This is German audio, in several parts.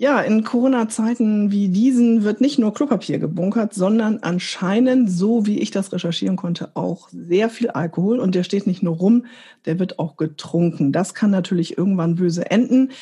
Ja, in Corona-Zeiten wie diesen wird nicht nur Klopapier gebunkert, sondern anscheinend, so wie ich das recherchieren konnte, auch sehr viel Alkohol. Und der steht nicht nur rum, der wird auch getrunken. Das kann natürlich irgendwann böse enden.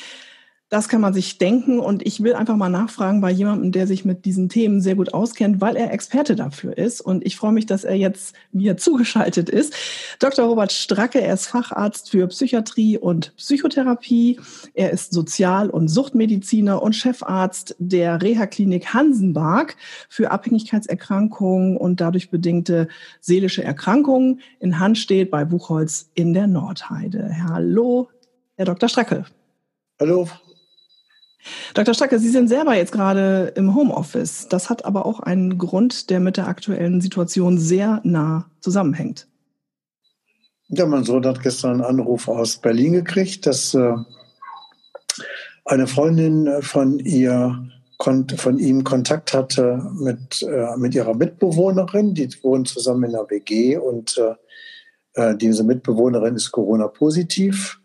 Das kann man sich denken und ich will einfach mal nachfragen bei jemandem, der sich mit diesen Themen sehr gut auskennt, weil er Experte dafür ist. Und ich freue mich, dass er jetzt mir zugeschaltet ist. Dr. Robert Stracke, er ist Facharzt für Psychiatrie und Psychotherapie. Er ist Sozial- und Suchtmediziner und Chefarzt der Reha-Klinik Hansenbark für Abhängigkeitserkrankungen und dadurch bedingte seelische Erkrankungen in Handstedt bei Buchholz in der Nordheide. Hallo, Herr Dr. Stracke. Hallo, Dr. Stacke, Sie sind selber jetzt gerade im Homeoffice. Das hat aber auch einen Grund, der mit der aktuellen Situation sehr nah zusammenhängt. Ja, mein Sohn hat gestern einen Anruf aus Berlin gekriegt, dass äh, eine Freundin von ihr von ihm Kontakt hatte mit, äh, mit ihrer Mitbewohnerin. Die wohnen zusammen in einer WG und äh, äh, diese Mitbewohnerin ist Corona-positiv.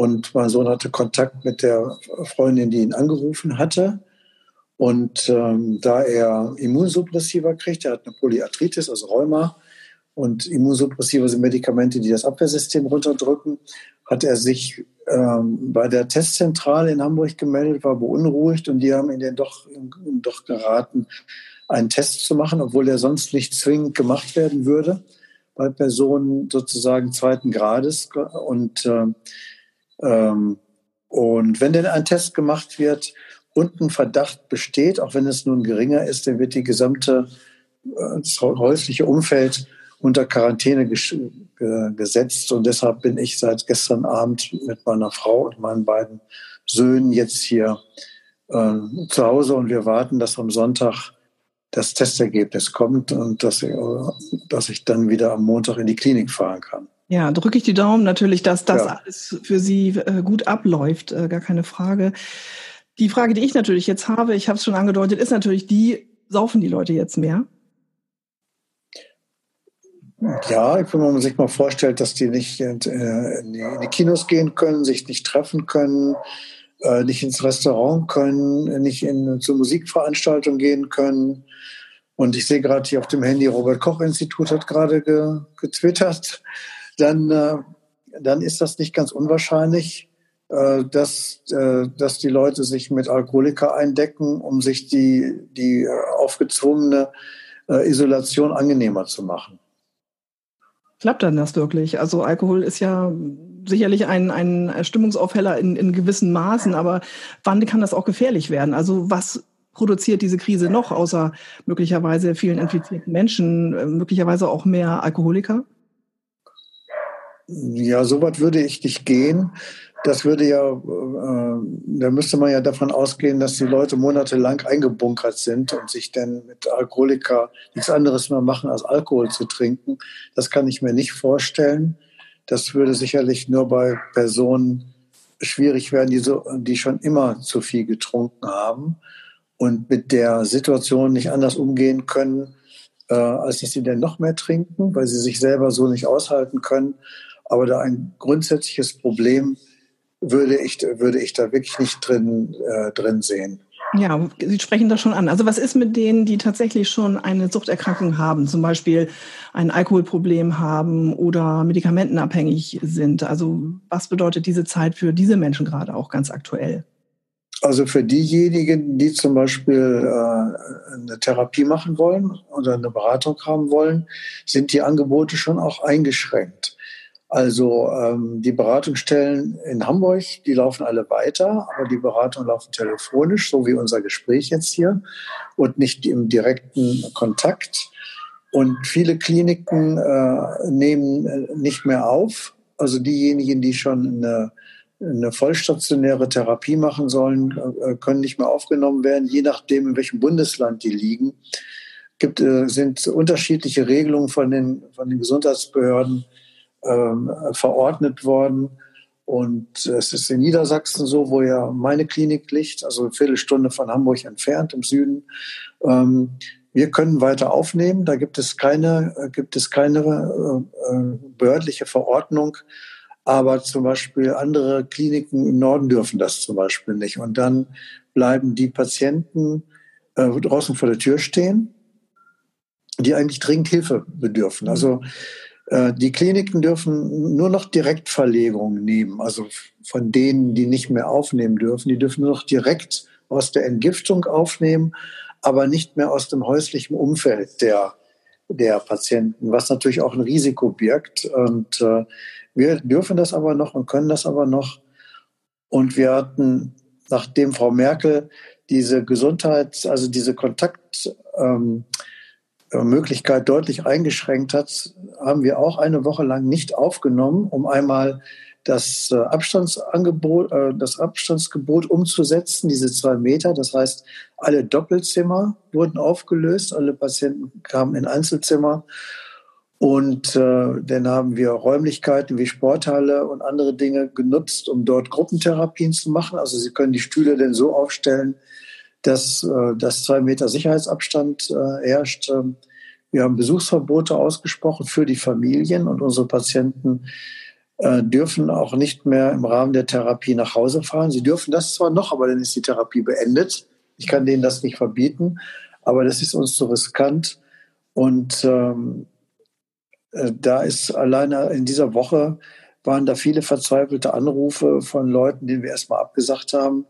Und mein Sohn hatte Kontakt mit der Freundin, die ihn angerufen hatte. Und ähm, da er Immunsuppressiva kriegt, er hat eine Polyarthritis, also Rheuma, und Immunsuppressiva sind Medikamente, die das Abwehrsystem runterdrücken, hat er sich ähm, bei der Testzentrale in Hamburg gemeldet, war beunruhigt und die haben ihn doch, doch geraten, einen Test zu machen, obwohl er sonst nicht zwingend gemacht werden würde bei Personen sozusagen zweiten Grades. Und äh, ähm, und wenn denn ein Test gemacht wird und ein Verdacht besteht, auch wenn es nun geringer ist, dann wird die gesamte äh, das häusliche Umfeld unter Quarantäne gesetzt. Und deshalb bin ich seit gestern Abend mit meiner Frau und meinen beiden Söhnen jetzt hier äh, zu Hause und wir warten, dass am Sonntag das Testergebnis kommt und dass, äh, dass ich dann wieder am Montag in die Klinik fahren kann. Ja, drücke ich die Daumen natürlich, dass das ja. alles für Sie äh, gut abläuft, äh, gar keine Frage. Die Frage, die ich natürlich jetzt habe, ich habe es schon angedeutet, ist natürlich die, saufen die Leute jetzt mehr? Ja, wenn man sich mal vorstellt, dass die nicht in die Kinos gehen können, sich nicht treffen können, äh, nicht ins Restaurant können, nicht in, zur Musikveranstaltung gehen können. Und ich sehe gerade hier auf dem Handy, Robert Koch Institut hat gerade ge, getwittert, dann, äh, dann ist das nicht ganz unwahrscheinlich, äh, dass, äh, dass die Leute sich mit Alkoholiker eindecken, um sich die, die aufgezwungene Isolation angenehmer zu machen. Klappt dann das wirklich? Also Alkohol ist ja sicherlich ein, ein Stimmungsaufheller in, in gewissen Maßen, aber wann kann das auch gefährlich werden? Also was produziert diese Krise noch, außer möglicherweise vielen infizierten Menschen, möglicherweise auch mehr Alkoholiker? Ja, so weit würde ich nicht gehen. Das würde ja, äh, da müsste man ja davon ausgehen, dass die Leute monatelang eingebunkert sind und sich dann mit Alkoholiker nichts anderes mehr machen, als Alkohol zu trinken. Das kann ich mir nicht vorstellen. Das würde sicherlich nur bei Personen schwierig werden, die, so, die schon immer zu viel getrunken haben und mit der Situation nicht anders umgehen können, äh, als dass sie dann noch mehr trinken, weil sie sich selber so nicht aushalten können. Aber da ein grundsätzliches Problem würde ich, würde ich da wirklich nicht drin, äh, drin sehen. Ja, Sie sprechen das schon an. Also was ist mit denen, die tatsächlich schon eine Suchterkrankung haben, zum Beispiel ein Alkoholproblem haben oder medikamentenabhängig sind? Also was bedeutet diese Zeit für diese Menschen gerade auch ganz aktuell? Also für diejenigen, die zum Beispiel äh, eine Therapie machen wollen oder eine Beratung haben wollen, sind die Angebote schon auch eingeschränkt. Also ähm, die Beratungsstellen in Hamburg, die laufen alle weiter, aber die Beratungen laufen telefonisch, so wie unser Gespräch jetzt hier, und nicht im direkten Kontakt. Und viele Kliniken äh, nehmen äh, nicht mehr auf. Also diejenigen, die schon eine, eine vollstationäre Therapie machen sollen, äh, können nicht mehr aufgenommen werden, je nachdem, in welchem Bundesland die liegen. Gibt, äh, sind unterschiedliche Regelungen von den, von den Gesundheitsbehörden ähm, verordnet worden. Und es ist in Niedersachsen so, wo ja meine Klinik liegt, also eine Viertelstunde von Hamburg entfernt im Süden. Ähm, wir können weiter aufnehmen. Da gibt es keine, äh, gibt es keine äh, äh, behördliche Verordnung. Aber zum Beispiel andere Kliniken im Norden dürfen das zum Beispiel nicht. Und dann bleiben die Patienten äh, draußen vor der Tür stehen, die eigentlich dringend Hilfe bedürfen. Also die Kliniken dürfen nur noch Direktverlegungen nehmen, also von denen, die nicht mehr aufnehmen dürfen. Die dürfen nur noch direkt aus der Entgiftung aufnehmen, aber nicht mehr aus dem häuslichen Umfeld der, der Patienten, was natürlich auch ein Risiko birgt. Und äh, wir dürfen das aber noch und können das aber noch. Und wir hatten, nachdem Frau Merkel diese Gesundheits-, also diese Kontaktmöglichkeit ähm, deutlich eingeschränkt hat, haben wir auch eine Woche lang nicht aufgenommen, um einmal das äh, Abstandsangebot, äh, das Abstandsgebot umzusetzen, diese zwei Meter. Das heißt, alle Doppelzimmer wurden aufgelöst, alle Patienten kamen in Einzelzimmer. Und äh, dann haben wir Räumlichkeiten wie Sporthalle und andere Dinge genutzt, um dort Gruppentherapien zu machen. Also Sie können die Stühle denn so aufstellen, dass, äh, dass zwei Meter Sicherheitsabstand äh, herrscht. Ähm, wir haben Besuchsverbote ausgesprochen für die Familien und unsere Patienten äh, dürfen auch nicht mehr im Rahmen der Therapie nach Hause fahren. Sie dürfen das zwar noch, aber dann ist die Therapie beendet. Ich kann denen das nicht verbieten, aber das ist uns zu riskant. Und ähm, äh, da ist alleine in dieser Woche waren da viele verzweifelte Anrufe von Leuten, denen wir erstmal abgesagt haben,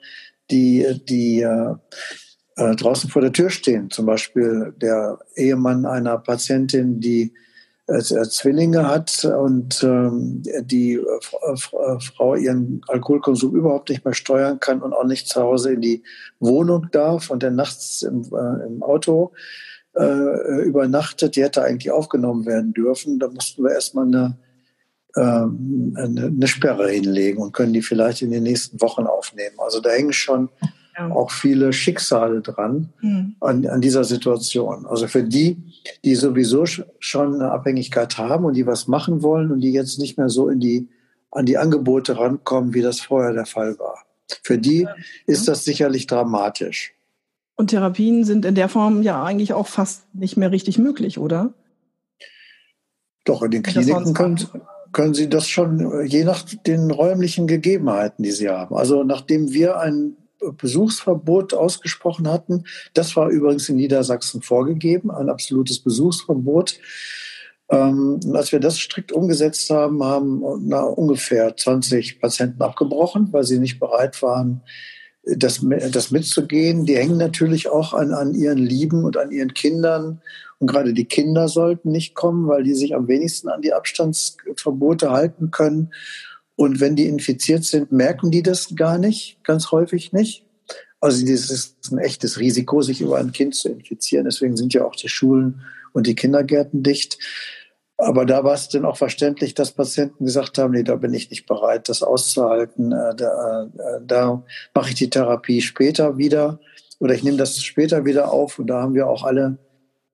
die, die äh, äh, draußen vor der Tür stehen. Zum Beispiel der Ehemann einer Patientin, die äh, Zwillinge hat und ähm, die äh, äh, Frau ihren Alkoholkonsum überhaupt nicht mehr steuern kann und auch nicht zu Hause in die Wohnung darf und dann nachts im, äh, im Auto äh, übernachtet, die hätte eigentlich aufgenommen werden dürfen. Da mussten wir erstmal eine, ähm, eine, eine Sperre hinlegen und können die vielleicht in den nächsten Wochen aufnehmen. Also da hängen schon ja. auch viele Schicksale dran mhm. an, an dieser Situation. Also für die, die sowieso schon eine Abhängigkeit haben und die was machen wollen und die jetzt nicht mehr so in die, an die Angebote rankommen, wie das vorher der Fall war. Für die ja. ist das sicherlich dramatisch. Und Therapien sind in der Form ja eigentlich auch fast nicht mehr richtig möglich, oder? Doch, in den Kliniken können, können Sie das schon, je nach den räumlichen Gegebenheiten, die Sie haben. Also nachdem wir ein Besuchsverbot ausgesprochen hatten. Das war übrigens in Niedersachsen vorgegeben, ein absolutes Besuchsverbot. Ähm, als wir das strikt umgesetzt haben, haben na, ungefähr 20 Patienten abgebrochen, weil sie nicht bereit waren, das, das mitzugehen. Die hängen natürlich auch an, an ihren Lieben und an ihren Kindern. Und gerade die Kinder sollten nicht kommen, weil die sich am wenigsten an die Abstandsverbote halten können. Und wenn die infiziert sind, merken die das gar nicht, ganz häufig nicht. Also das ist ein echtes Risiko, sich über ein Kind zu infizieren. Deswegen sind ja auch die Schulen und die Kindergärten dicht. Aber da war es dann auch verständlich, dass Patienten gesagt haben, nee, da bin ich nicht bereit, das auszuhalten. Äh, da, äh, da mache ich die Therapie später wieder oder ich nehme das später wieder auf. Und da haben wir auch alle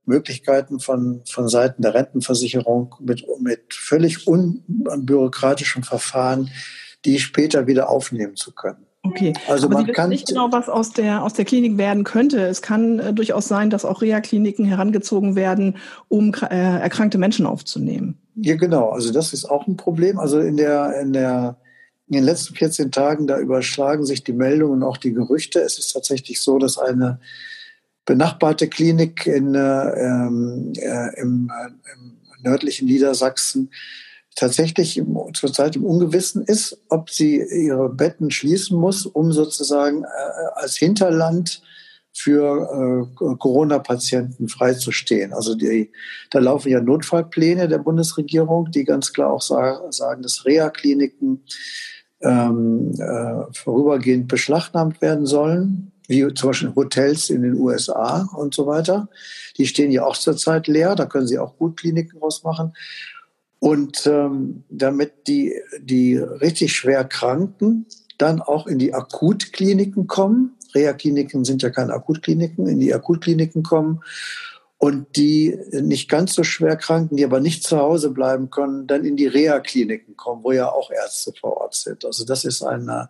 Möglichkeiten von, von Seiten der Rentenversicherung mit, mit völlig unbürokratischen Verfahren, die später wieder aufnehmen zu können. Okay, also Aber man Sie kann nicht genau, was aus der, aus der Klinik werden könnte. Es kann äh, durchaus sein, dass auch Reha-Kliniken herangezogen werden, um äh, erkrankte Menschen aufzunehmen. Ja, genau. Also das ist auch ein Problem. Also in der, in der, in den letzten 14 Tagen, da überschlagen sich die Meldungen und auch die Gerüchte. Es ist tatsächlich so, dass eine benachbarte Klinik in, äh, ähm, äh, im, äh, im, nördlichen Niedersachsen tatsächlich im, zurzeit im Ungewissen ist, ob sie ihre Betten schließen muss, um sozusagen äh, als Hinterland für äh, Corona-Patienten freizustehen. Also die, da laufen ja Notfallpläne der Bundesregierung, die ganz klar auch sagen, sagen dass Reha-Kliniken ähm, äh, vorübergehend beschlagnahmt werden sollen wie zum Beispiel Hotels in den USA und so weiter. Die stehen ja auch zurzeit leer, da können Sie auch gut Kliniken rausmachen. Und ähm, damit die, die richtig schwer Kranken dann auch in die Akutkliniken kommen, Reha-Kliniken sind ja keine Akutkliniken, in die Akutkliniken kommen. Und die nicht ganz so schwer Kranken, die aber nicht zu Hause bleiben können, dann in die Reha-Kliniken kommen, wo ja auch Ärzte vor Ort sind. Also das ist eine,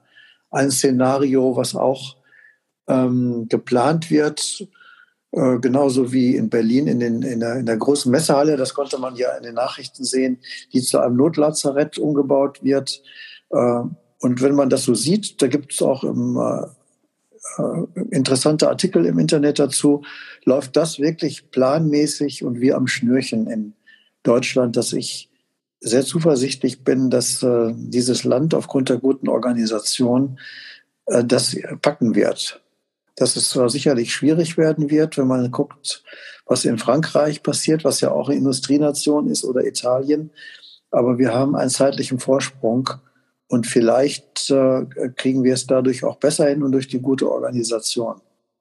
ein Szenario, was auch ähm, geplant wird, äh, genauso wie in Berlin in, den, in, der, in der großen Messehalle, das konnte man ja in den Nachrichten sehen, die zu einem Notlazarett umgebaut wird. Äh, und wenn man das so sieht, da gibt es auch im, äh, äh, interessante Artikel im Internet dazu. Läuft das wirklich planmäßig und wie am Schnürchen in Deutschland, dass ich sehr zuversichtlich bin, dass äh, dieses Land aufgrund der guten Organisation äh, das packen wird. Dass es zwar sicherlich schwierig werden wird, wenn man guckt, was in Frankreich passiert, was ja auch eine Industrienation ist, oder Italien. Aber wir haben einen zeitlichen Vorsprung und vielleicht äh, kriegen wir es dadurch auch besser hin und durch die gute Organisation.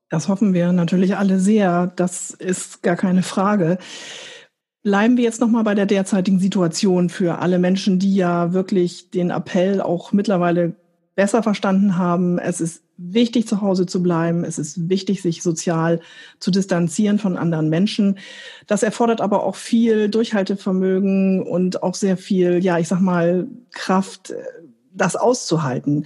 Das hoffen wir natürlich alle sehr. Das ist gar keine Frage. Bleiben wir jetzt noch mal bei der derzeitigen Situation für alle Menschen, die ja wirklich den Appell auch mittlerweile besser verstanden haben. Es ist wichtig, zu Hause zu bleiben. Es ist wichtig, sich sozial zu distanzieren von anderen Menschen. Das erfordert aber auch viel Durchhaltevermögen und auch sehr viel, ja, ich sag mal, Kraft, das auszuhalten.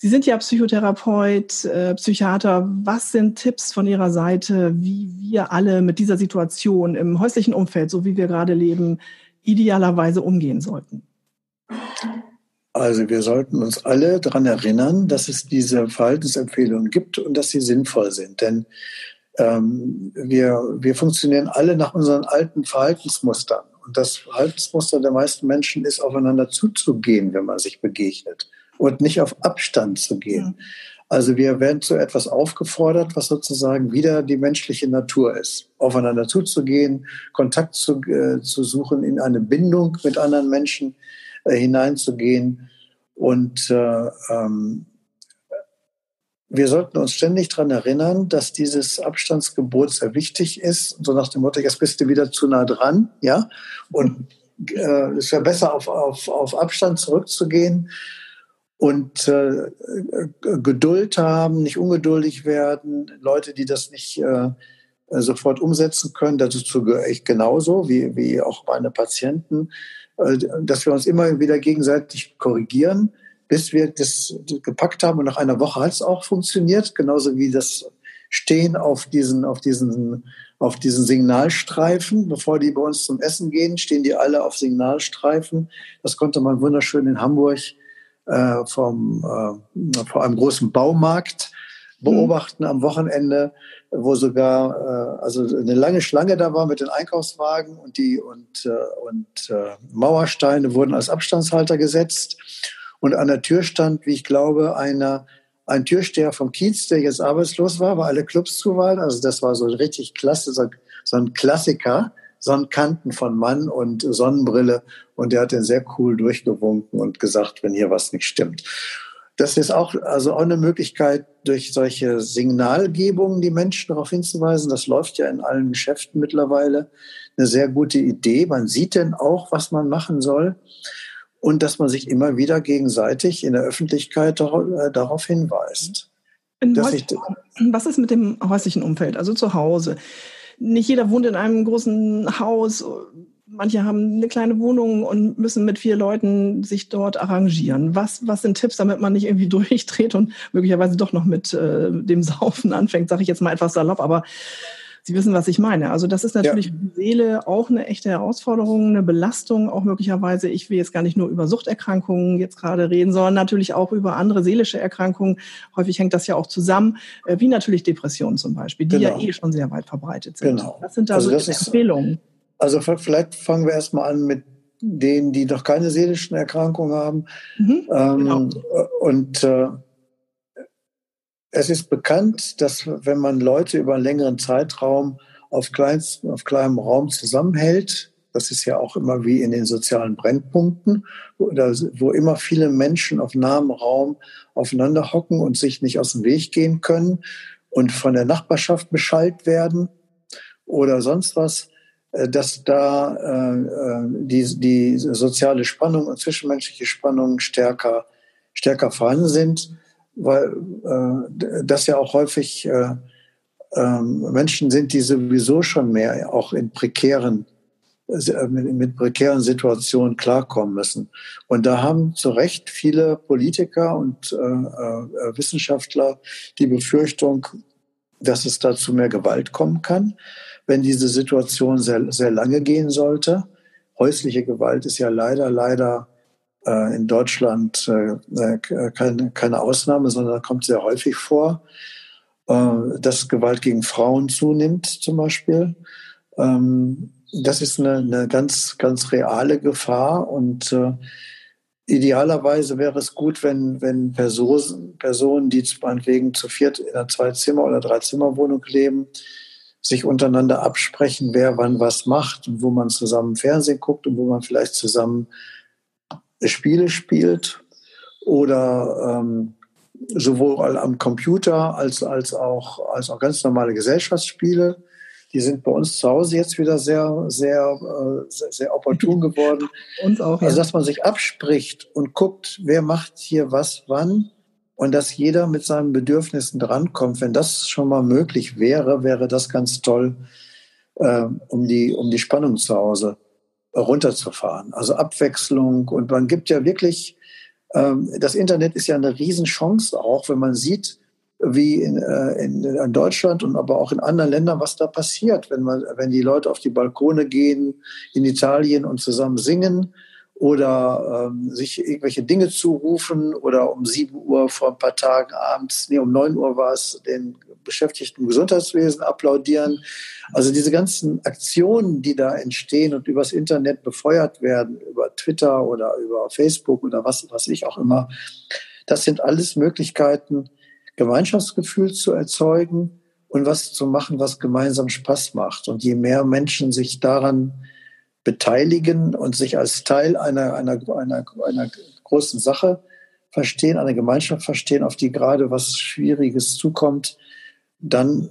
Sie sind ja Psychotherapeut, äh, Psychiater. Was sind Tipps von Ihrer Seite, wie wir alle mit dieser Situation im häuslichen Umfeld, so wie wir gerade leben, idealerweise umgehen sollten? Also wir sollten uns alle daran erinnern, dass es diese Verhaltensempfehlungen gibt und dass sie sinnvoll sind. Denn ähm, wir, wir funktionieren alle nach unseren alten Verhaltensmustern. Und das Verhaltensmuster der meisten Menschen ist, aufeinander zuzugehen, wenn man sich begegnet und nicht auf Abstand zu gehen. Ja. Also wir werden zu etwas aufgefordert, was sozusagen wieder die menschliche Natur ist. Aufeinander zuzugehen, Kontakt zu, äh, zu suchen, in eine Bindung mit anderen Menschen hineinzugehen. Und äh, ähm, wir sollten uns ständig daran erinnern, dass dieses Abstandsgebot sehr wichtig ist. So nach dem Motto, jetzt bist du wieder zu nah dran, ja. Und äh, es wäre besser, auf, auf, auf Abstand zurückzugehen und äh, Geduld haben, nicht ungeduldig werden. Leute, die das nicht äh, sofort umsetzen können, dazu gehöre ich genauso, wie, wie auch meine Patienten, äh, dass wir uns immer wieder gegenseitig korrigieren bis wir das gepackt haben. Und nach einer Woche hat es auch funktioniert, genauso wie das Stehen auf diesen, auf diesen, auf diesen Signalstreifen. Bevor die bei uns zum Essen gehen, stehen die alle auf Signalstreifen. Das konnte man wunderschön in Hamburg äh, vom, äh, vor einem großen Baumarkt beobachten mhm. am Wochenende, wo sogar äh, also eine lange Schlange da war mit den Einkaufswagen und die und, äh, und äh, Mauersteine wurden als Abstandshalter gesetzt und an der Tür stand, wie ich glaube, einer, ein Türsteher vom Kiez, der jetzt arbeitslos war, weil alle Clubs zu waren. Also das war so richtig klasse, so, so ein Klassiker. Sonnenkanten von Mann und Sonnenbrille. Und der hat den sehr cool durchgewunken und gesagt, wenn hier was nicht stimmt. Das ist auch, also auch eine Möglichkeit, durch solche Signalgebungen die Menschen darauf hinzuweisen. Das läuft ja in allen Geschäften mittlerweile. Eine sehr gute Idee. Man sieht denn auch, was man machen soll und dass man sich immer wieder gegenseitig in der Öffentlichkeit äh, darauf hinweist. was ist mit dem häuslichen Umfeld, also zu Hause? Nicht jeder wohnt in einem großen Haus. Manche haben eine kleine Wohnung und müssen mit vier Leuten sich dort arrangieren. Was, was sind Tipps, damit man nicht irgendwie durchdreht und möglicherweise doch noch mit äh, dem Saufen anfängt, sage ich jetzt mal etwas salopp, aber Sie wissen, was ich meine. Also das ist natürlich ja. für die Seele auch eine echte Herausforderung, eine Belastung, auch möglicherweise. Ich will jetzt gar nicht nur über Suchterkrankungen jetzt gerade reden, sondern natürlich auch über andere seelische Erkrankungen. Häufig hängt das ja auch zusammen, äh, wie natürlich Depressionen zum Beispiel, die genau. ja eh schon sehr weit verbreitet sind. Genau. Was sind da also so Empfehlungen? Also vielleicht fangen wir erstmal an mit denen, die noch keine seelischen Erkrankungen haben. Mhm, ähm, genau. Und äh, es ist bekannt, dass wenn man Leute über einen längeren Zeitraum auf, kleinst, auf kleinem Raum zusammenhält, das ist ja auch immer wie in den sozialen Brennpunkten, wo, wo immer viele Menschen auf nahem Raum aufeinander hocken und sich nicht aus dem Weg gehen können und von der Nachbarschaft beschallt werden oder sonst was, dass da äh, äh, die, die soziale Spannung und zwischenmenschliche Spannung stärker, stärker vorhanden sind weil äh, das ja auch häufig äh, äh, Menschen sind, die sowieso schon mehr auch in prekären äh, mit, mit prekären Situationen klarkommen müssen. Und da haben zu Recht viele Politiker und äh, äh, Wissenschaftler die Befürchtung, dass es dazu mehr Gewalt kommen kann, wenn diese Situation sehr, sehr lange gehen sollte. Häusliche Gewalt ist ja leider, leider äh, in Deutschland äh, äh, keine, keine Ausnahme, sondern kommt sehr häufig vor. äh, dass Gewalt gegen Frauen zunimmt zum Beispiel. Ähm, das ist eine, eine ganz, ganz reale Gefahr und äh, idealerweise wäre es gut, wenn, wenn Personen, Personen, die meinetwegen zu viert in einer Zwei-Zimmer- oder Drei-Zimmer-Wohnung leben, sich untereinander absprechen, wer wann was macht und wo man zusammen Fernsehen guckt und wo man vielleicht zusammen Spiele spielt oder ähm, sowohl am Computer als, als, auch, als auch ganz normale Gesellschaftsspiele. Die sind bei uns zu Hause jetzt wieder sehr, sehr, äh, sehr, sehr opportun geworden. Uns auch. Also, ja. Also, dass man sich abspricht und guckt, wer macht hier was wann und dass jeder mit seinen Bedürfnissen drankommt. Wenn das schon mal möglich wäre, wäre das ganz toll, äh, um, die, um die Spannung zu Hause runterzufahren. Also Abwechslung und man gibt ja wirklich ähm, das Internet ist ja eine Riesenchance auch, wenn man sieht, wie in, äh, in, in, Deutschland und aber auch in anderen Ländern, was da passiert, wenn man, wenn die Leute auf die Balkone gehen in Italien und zusammen singen oder ähm, sich irgendwelche Dinge zurufen oder um sieben Uhr vor ein paar Tagen abends, nee, um neun Uhr war es, den Beschäftigten im Gesundheitswesen applaudieren. Also diese ganzen Aktionen, die da entstehen und übers Internet befeuert werden, über Twitter oder über Facebook oder was, was ich auch immer, das sind alles Möglichkeiten, Gemeinschaftsgefühl zu erzeugen und was zu machen, was gemeinsam Spaß macht. Und je mehr Menschen sich daran beteiligen und sich als Teil einer, einer, einer, einer großen Sache verstehen, einer Gemeinschaft verstehen, auf die gerade was Schwieriges zukommt, dann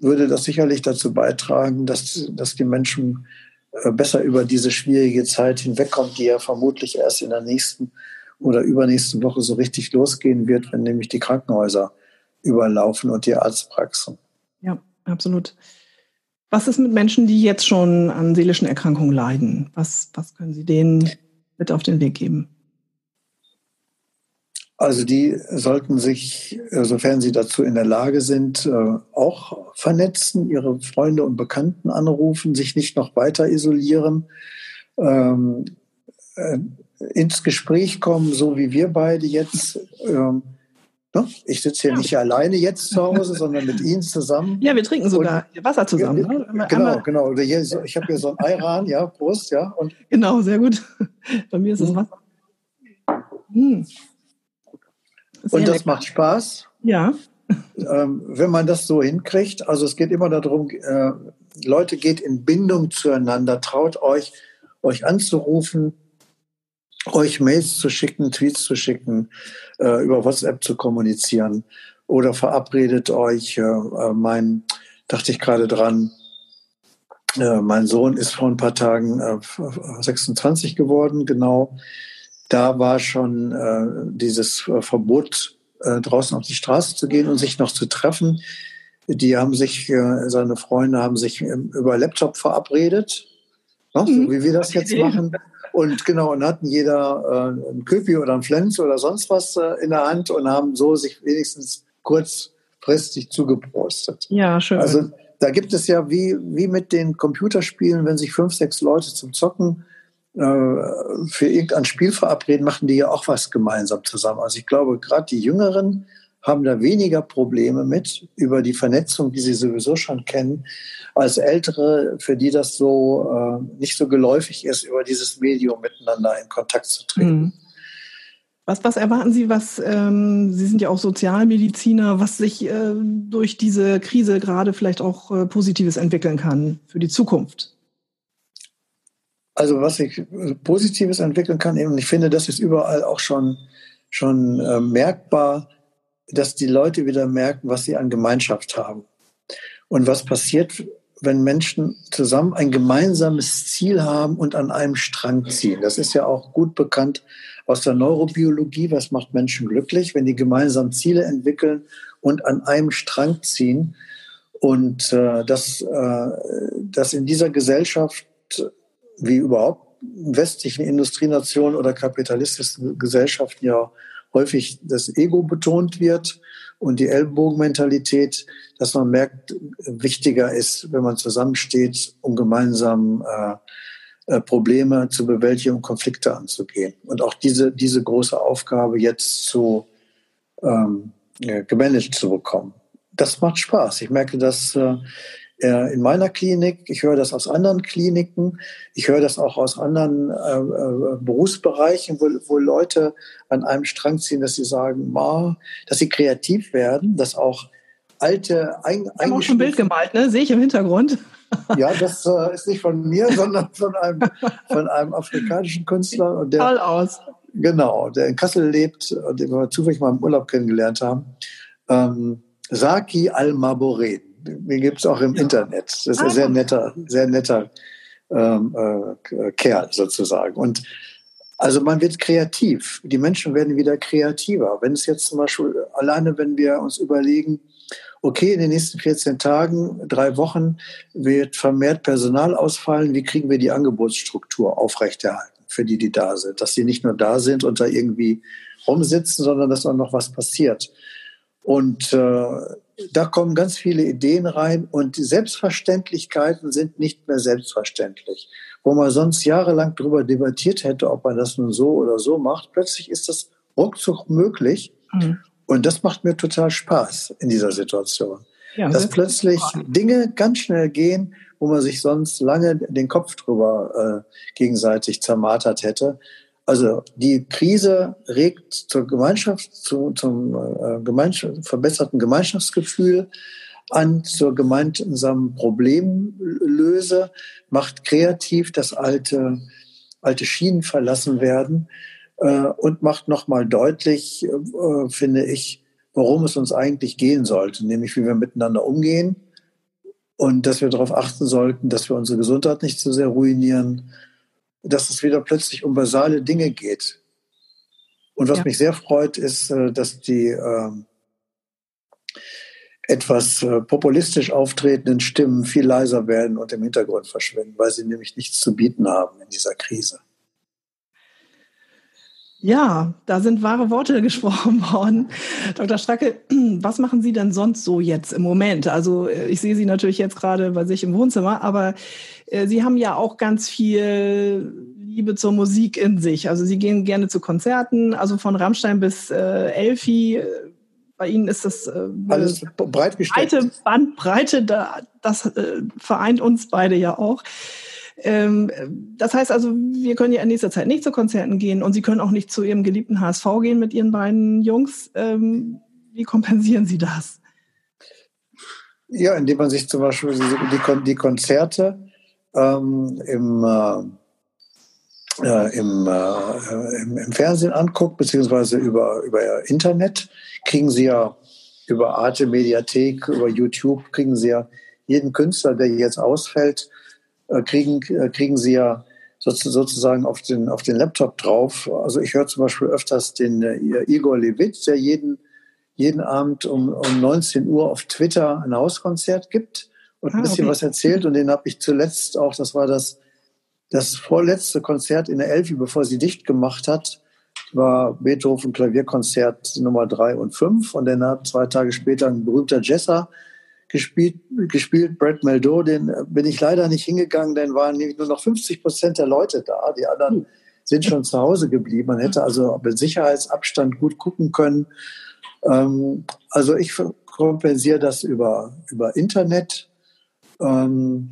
würde das sicherlich dazu beitragen, dass, dass die Menschen äh, besser über diese schwierige Zeit hinwegkommen, die ja vermutlich erst in der nächsten oder übernächsten Woche so richtig losgehen wird, wenn nämlich die Krankenhäuser überlaufen und die Arztpraxen. Ja, absolut. Was ist mit Menschen, die jetzt schon an seelischen Erkrankungen leiden? Was, was können Sie denen mit auf den Weg geben? Also die sollten sich, sofern sie dazu in der Lage sind, äh, auch vernetzen, ihre Freunde und Bekannten anrufen, sich nicht noch weiter isolieren, ähm, äh, ins Gespräch kommen, so wie wir beide jetzt. Ähm? Ich sitze hier ja. nicht alleine jetzt zu Hause, sondern mit Ihnen zusammen. Ja, wir trinken sogar und, Wasser zusammen. Ne? Genau, genau. Hier, ich habe hier so ein Ayran, ja, Prost, ja. Und genau, sehr gut. Bei mir ist es hm. Wasser. Hm. Und das lecker. macht Spaß. Ja. Ähm, wenn man das so hinkriegt, also es geht immer darum, äh, Leute geht in Bindung zueinander, traut euch, euch anzurufen, euch Mails zu schicken, Tweets zu schicken, äh, über WhatsApp zu kommunizieren oder verabredet euch, äh, äh mein, dachte ich gerade dran, äh, mein Sohn ist vor ein paar Tagen 26 äh, geworden, genau. Da war schon äh, dieses Verbot, draußen auf die Straße zu gehen und sich noch zu treffen. Die haben sich, seine Freunde haben sich über Laptop verabredet, ne, so mhm. wie wir das jetzt machen. Und genau, und hatten jeder äh, ein Köpi oder ein Flens oder sonst was äh, in der Hand und haben so sich wenigstens kurzfristig zugeprostet. Ja, schön. Also da gibt es ja wie, wie mit den Computerspielen, wenn sich fünf, sechs Leute zum Zocken äh, für irgendein Spiel verabreden, machen die ja auch was gemeinsam zusammen. Also ich glaube, gerade die Jüngeren haben da weniger Probleme mit über die Vernetzung, die sie sowieso schon kennen, als Ältere, für die das so äh, nicht so geläufig ist, über dieses Medium miteinander in Kontakt zu treten. Mhm. Was, was erwarten Sie, was, ähm, Sie sind ja auch Sozialmediziner, was sich äh, durch diese Krise gerade vielleicht auch äh, Positives entwickeln kann für die Zukunft? Also was sich Positives entwickeln kann, eben, ich finde, das ist überall auch schon, schon äh, merkbar, dass die Leute wieder merken, was sie an Gemeinschaft haben. Und was passiert, wenn Menschen zusammen ein gemeinsames Ziel haben und an einem Strang ziehen. Das ist ja auch gut bekannt aus der Neurobiologie. Was macht Menschen glücklich, wenn die gemeinsam Ziele entwickeln und an einem Strang ziehen? Und äh, dass, äh, dass in dieser Gesellschaft, wie überhaupt westlichen Industrienationen oder kapitalistischen Gesellschaften ja häufig das Ego betont wird und die Ellbogenmentalität, dass man merkt, wichtiger ist, wenn man zusammensteht, um gemeinsam äh, äh, Probleme zu bewältigen und Konflikte anzugehen. Und auch diese, diese große Aufgabe jetzt zu ähm, gemanagt zu bekommen. das macht Spaß. Ich merke das äh, in meiner Klinik, ich höre das aus anderen Kliniken, ich höre das auch aus anderen äh, äh, Berufsbereichen, wo, wo Leute an einem Strang ziehen, dass sie sagen, ma, dass sie kreativ werden, dass auch alte ein, Ich habe auch schon ein Bild gemalt, ne? Sehe ich im Hintergrund. Ja, das äh, ist nicht von mir, sondern von einem, von einem afrikanischen Künstler. Und der, Toll aus. Genau, der in Kassel lebt, den wir zufällig mal im Urlaub kennengelernt haben. Ähm, Saki Al-Maboret. Den gibt es auch im Internet. Das ist ein sehr ah. netter, sehr netter ähm, äh, Kerl sozusagen. Und also man wird kreativ. Die Menschen werden wieder kreativer. Wenn es jetzt zum Beispiel alleine, wenn wir uns überlegen, okay, in den nächsten 14 Tagen, drei Wochen wird vermehrt Personal ausfallen, wie kriegen wir die Angebotsstruktur aufrechterhalten für die, die da sind? Dass sie nicht nur da sind und da irgendwie rumsitzen, sondern dass auch noch was passiert. Und äh, da kommen ganz viele Ideen rein und Selbstverständlichkeiten sind nicht mehr selbstverständlich. Wo man sonst jahrelang darüber debattiert hätte, ob man das nun so oder so macht, plötzlich ist das ruckzuck möglich. Mhm. Und das macht mir total Spaß in dieser Situation. Ja, dass plötzlich Dinge ganz schnell gehen, wo man sich sonst lange den Kopf drüber äh, gegenseitig zermartert hätte. Also die Krise regt zur Gemeinschaft, zu, zum äh, Gemeinschaft, verbesserten Gemeinschaftsgefühl an, zur gemeinsamen Problemlöse, macht kreativ das alte, alte Schienen verlassen werden äh, und macht nochmal deutlich, äh, finde ich, worum es uns eigentlich gehen sollte, nämlich wie wir miteinander umgehen und dass wir darauf achten sollten, dass wir unsere Gesundheit nicht zu sehr ruinieren, dass es wieder plötzlich um basale Dinge geht. Und was ja. mich sehr freut, ist, äh, dass die äh, etwas äh, populistisch auftretenden Stimmen viel leiser werden und im Hintergrund verschwinden, weil sie nämlich nichts zu bieten haben in dieser Krise. Ja, da sind wahre Worte gesprochen worden. Dr. Stracke, was machen Sie denn sonst so jetzt im Moment? Also äh, ich sehe Sie natürlich jetzt gerade bei sich im Wohnzimmer, aber äh, Sie haben ja auch ganz viel Liebe zur Musik in sich. Also Sie gehen gerne zu Konzerten, also von Rammstein bis äh, Elfi. Bei Ihnen ist das äh, alles breit gesteckt. breite Bandbreite, da, das äh, vereint uns beide ja auch. Ähm, das heißt also, wir können ja in nächster Zeit nicht zu Konzerten gehen und Sie können auch nicht zu Ihrem geliebten HSV gehen mit Ihren beiden Jungs. Ähm, wie kompensieren Sie das? Ja, indem man sich zum Beispiel die, die Konzerte ähm, im, äh, äh, im, äh, im, im, Fernsehen anguckt, beziehungsweise über, über Internet, kriegen Sie ja über Arte Mediathek, über YouTube, kriegen Sie ja jeden Künstler, der jetzt ausfällt, kriegen, äh, kriegen sie ja sozusagen auf den, auf den Laptop drauf. Also ich höre zum Beispiel öfters den äh, Igor Levit, der jeden, jeden Abend um, um 19 Uhr auf Twitter ein Hauskonzert gibt und ein ah, bisschen okay. was erzählt. Und den habe ich zuletzt auch, das war das, das vorletzte Konzert in der Elfi, bevor sie dicht gemacht hat, war Beethoven Klavierkonzert Nummer drei und fünf. Und dann hat zwei Tage später ein berühmter Jesser gespielt, gespielt Brad Meldo, den äh, bin ich leider nicht hingegangen, denn waren nur noch 50 Prozent der Leute da. Die anderen hm. sind schon zu Hause geblieben. Man hätte also mit Sicherheitsabstand gut gucken können. Ähm, also ich kompensiere das über, über Internet. Ähm,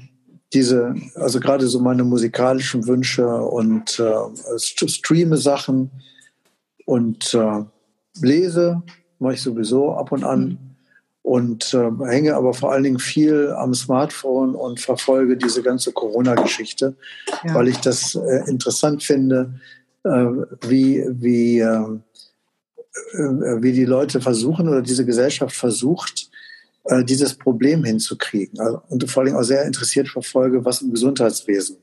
diese, also gerade so meine musikalischen Wünsche und äh, streame Sachen und äh, lese, mache ich sowieso ab und an. Hm und äh, hänge aber vor allen Dingen viel am Smartphone und verfolge diese ganze Corona-Geschichte, ja. weil ich das äh, interessant finde, äh, wie, wie, ähm, äh, wie die Leute versuchen oder diese Gesellschaft versucht, äh, dieses Problem hinzukriegen. Also, und vor allen Dingen auch sehr interessiert verfolge, was im Gesundheitswesen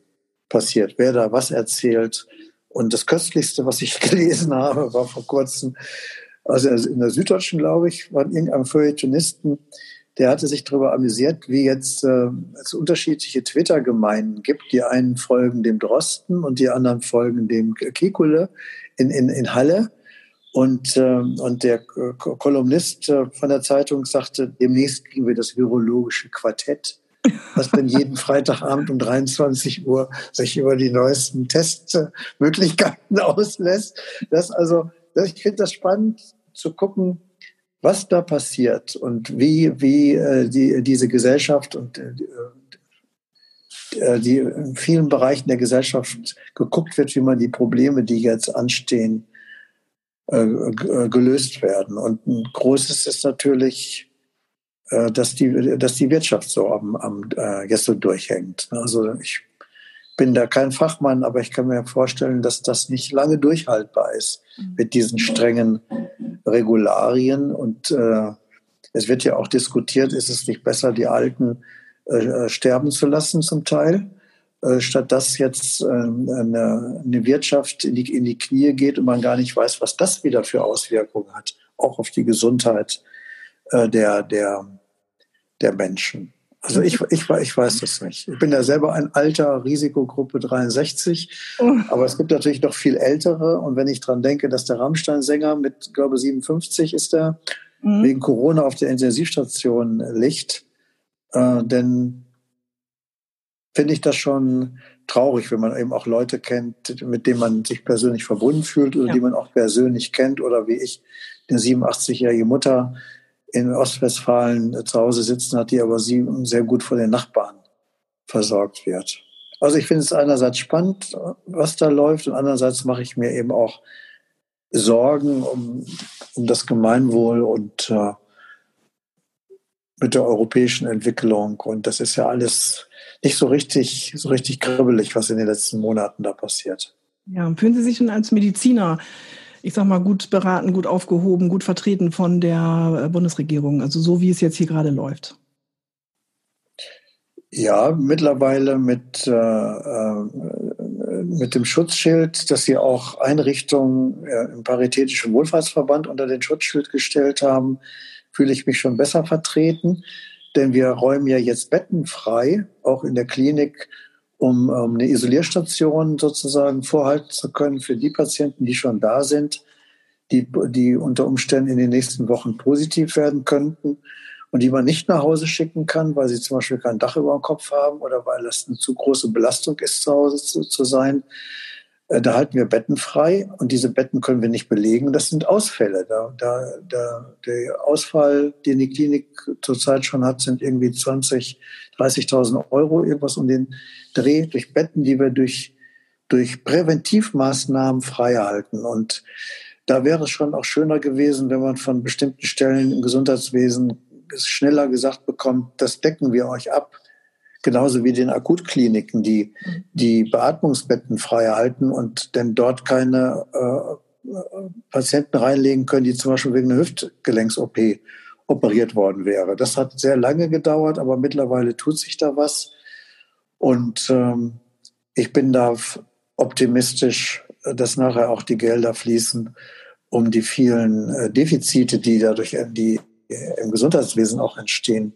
passiert, wer da was erzählt. Und das Köstlichste, was ich gelesen habe, war vor kurzem also in der Süddeutschen, glaube ich, war irgendein Feuilletonisten, der hatte sich darüber amüsiert, wie jetzt äh, es unterschiedliche Twitter-Gemeinden gibt. Die einen folgen dem Drosten und die anderen folgen dem Kekule in, in, in Halle. Und, äh, und der Kolumnist äh, von der Zeitung sagte, demnächst kriegen wir das virologische Quartett, was dann jeden Freitagabend um 23 Uhr sich über die neuesten Testmöglichkeiten auslässt. Das also ich finde das spannend zu gucken, was da passiert und wie, wie äh, die, diese Gesellschaft und äh, äh, die in vielen Bereichen der Gesellschaft geguckt wird, wie man die Probleme, die jetzt anstehen, äh, äh, gelöst werden. Und ein großes ist natürlich, dass die, dass die Wirtschaft so am, am jetzt so durchhängt. Also ich bin da kein Fachmann, aber ich kann mir vorstellen, dass das nicht lange durchhaltbar ist mhm. mit diesen strengen Regularien. Und äh, es wird ja auch diskutiert, ist es nicht besser, die alten äh, sterben zu lassen zum Teil, äh, statt dass jetzt äh, eine, eine, Wirtschaft in die, in die Knie geht und man gar nicht weiß, was das wieder für Auswirkungen hat, auch auf die Gesundheit äh, der, der, der Menschen. Also ich, ich, ich weiß das nicht. Ich bin ja selber ein alter Risikogruppe 63, aber es gibt natürlich noch viel ältere. Und wenn ich dran denke, dass der Rammstein-Sänger mit, glaube 57 ist er, mhm. wegen Corona auf der Intensivstation liegt, äh, denn finde ich das schon traurig, wenn man eben auch Leute kennt, mit denen man sich persönlich verbunden fühlt oder ja. die man auch persönlich kennt oder wie ich, eine 87-jährige Mutter in Ostwestfalen zu Hause sitzen hat, die aber sehr gut von den Nachbarn versorgt wird. Also ich finde es einerseits spannend, was da läuft, und andererseits mache ich mir eben auch Sorgen um, um das Gemeinwohl und äh, mit der europäischen Entwicklung. Und das ist ja alles nicht so richtig, so richtig kribbelig, was in den letzten Monaten da passiert. Ja, fühlen Sie sich denn als Mediziner, ich sag mal, gut beraten, gut aufgehoben, gut vertreten von der äh, Bundesregierung? Also so wie es jetzt hier gerade läuft? Ja, mittlerweile mit, äh, äh mit dem Schutzschild, dass sie auch Einrichtungen im Paritätischen Wohlfahrtsverband unter den Schutzschild gestellt haben, fühle ich mich schon besser vertreten, denn wir räumen ja jetzt Betten frei, auch in der Klinik, um, um eine Isolierstation sozusagen vorhalten zu können für die Patienten, die schon da sind, die, die unter Umständen in den nächsten Wochen positiv werden könnten und die man nicht nach Hause schicken kann, weil sie zum Beispiel kein Dach über dem Kopf haben oder weil das eine zu große Belastung ist, zu Hause zu, zu sein. Äh, da halten wir Betten frei und diese Betten können wir nicht belegen. Das sind Ausfälle. Da, da, da, der Ausfall, den die Klinik zurzeit schon hat, sind irgendwie 20, 30.000 Euro, irgendwas um den Dreh durch Betten, die wir durch, durch Präventivmaßnahmen frei halten. Und da wäre es schon auch schöner gewesen, wenn man von bestimmten Stellen im Gesundheitswesen schneller gesagt bekommt, das decken wir euch ab genauso wie den Akutkliniken, die mhm. die Beatmungsbetten frei halten und denn dort keine äh, Patienten reinlegen können, die zum Beispiel wegen einer Hüftgelenks-OP operiert worden wäre. Das hat sehr lange gedauert, aber mittlerweile tut sich da was. Und ähm, ich bin da optimistisch, dass nachher auch die Gelder fließen, um die vielen äh, Defizite, die dadurch die im Gesundheitswesen auch entstehen,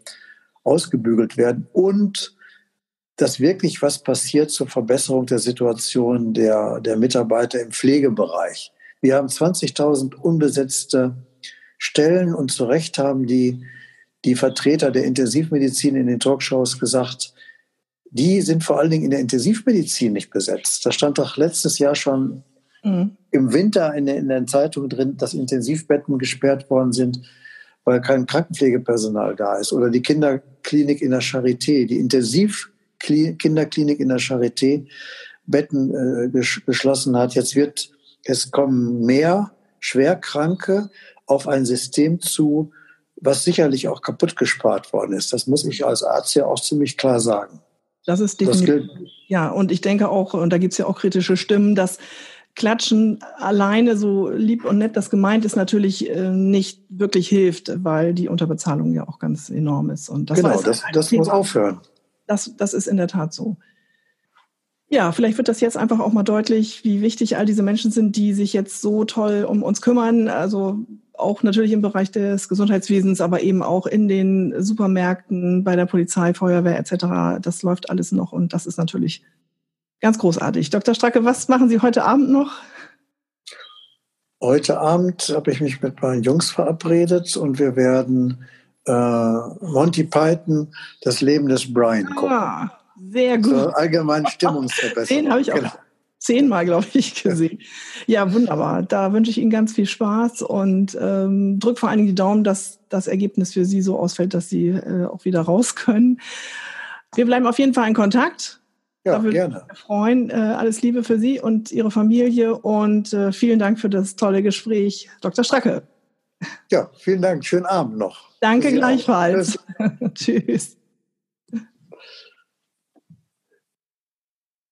ausgebügelt werden und dass wirklich was passiert zur Verbesserung der Situation der, der Mitarbeiter im Pflegebereich. Wir haben 20.000 unbesetzte Stellen und zu Recht haben die, die Vertreter der Intensivmedizin in den Talkshows gesagt, die sind vor allen Dingen in der Intensivmedizin nicht besetzt. Da stand doch letztes Jahr schon mhm. im Winter in, der, in den Zeitungen drin, dass Intensivbetten gesperrt worden sind, weil kein Krankenpflegepersonal da ist. Oder die Kinderklinik in der Charité, die Intensiv Kinderklinik in der Charité Betten äh, geschlossen hat. Jetzt wird es kommen mehr Schwerkranke auf ein System zu, was sicherlich auch kaputt gespart worden ist. Das muss ich als Arzt ja auch ziemlich klar sagen. Das ist definitiv. Das ja, und ich denke auch, und da gibt es ja auch kritische Stimmen, dass Klatschen alleine, so lieb und nett das gemeint ist, natürlich äh, nicht wirklich hilft, weil die Unterbezahlung ja auch ganz enorm ist. Und das genau, das, das muss aufhören. Das, das ist in der Tat so. Ja, vielleicht wird das jetzt einfach auch mal deutlich, wie wichtig all diese Menschen sind, die sich jetzt so toll um uns kümmern. Also auch natürlich im Bereich des Gesundheitswesens, aber eben auch in den Supermärkten, bei der Polizei, Feuerwehr etc. Das läuft alles noch und das ist natürlich ganz großartig. Dr. Stracke, was machen Sie heute Abend noch? Heute Abend habe ich mich mit meinen Jungs verabredet und wir werden äh, Monty Python, das Leben des Brian gucken. Ah, sehr gut. So allgemein Stimmungsverbesserung. Den habe ich auch genau. zehnmal, glaube ich, gesehen. Ja, wunderbar. Da wünsche ich Ihnen ganz viel Spaß und ähm, drücke vor allen Dingen die Daumen, dass das Ergebnis für Sie so ausfällt, dass Sie äh, auch wieder raus können. Wir bleiben auf jeden Fall in Kontakt. Ja, da gerne. Mich freuen. Äh, alles Liebe für Sie und Ihre Familie und äh, vielen Dank für das tolle Gespräch, Dr. Stracke. Ja, vielen Dank. Schönen Abend noch. Danke gleichfalls. Tschüss.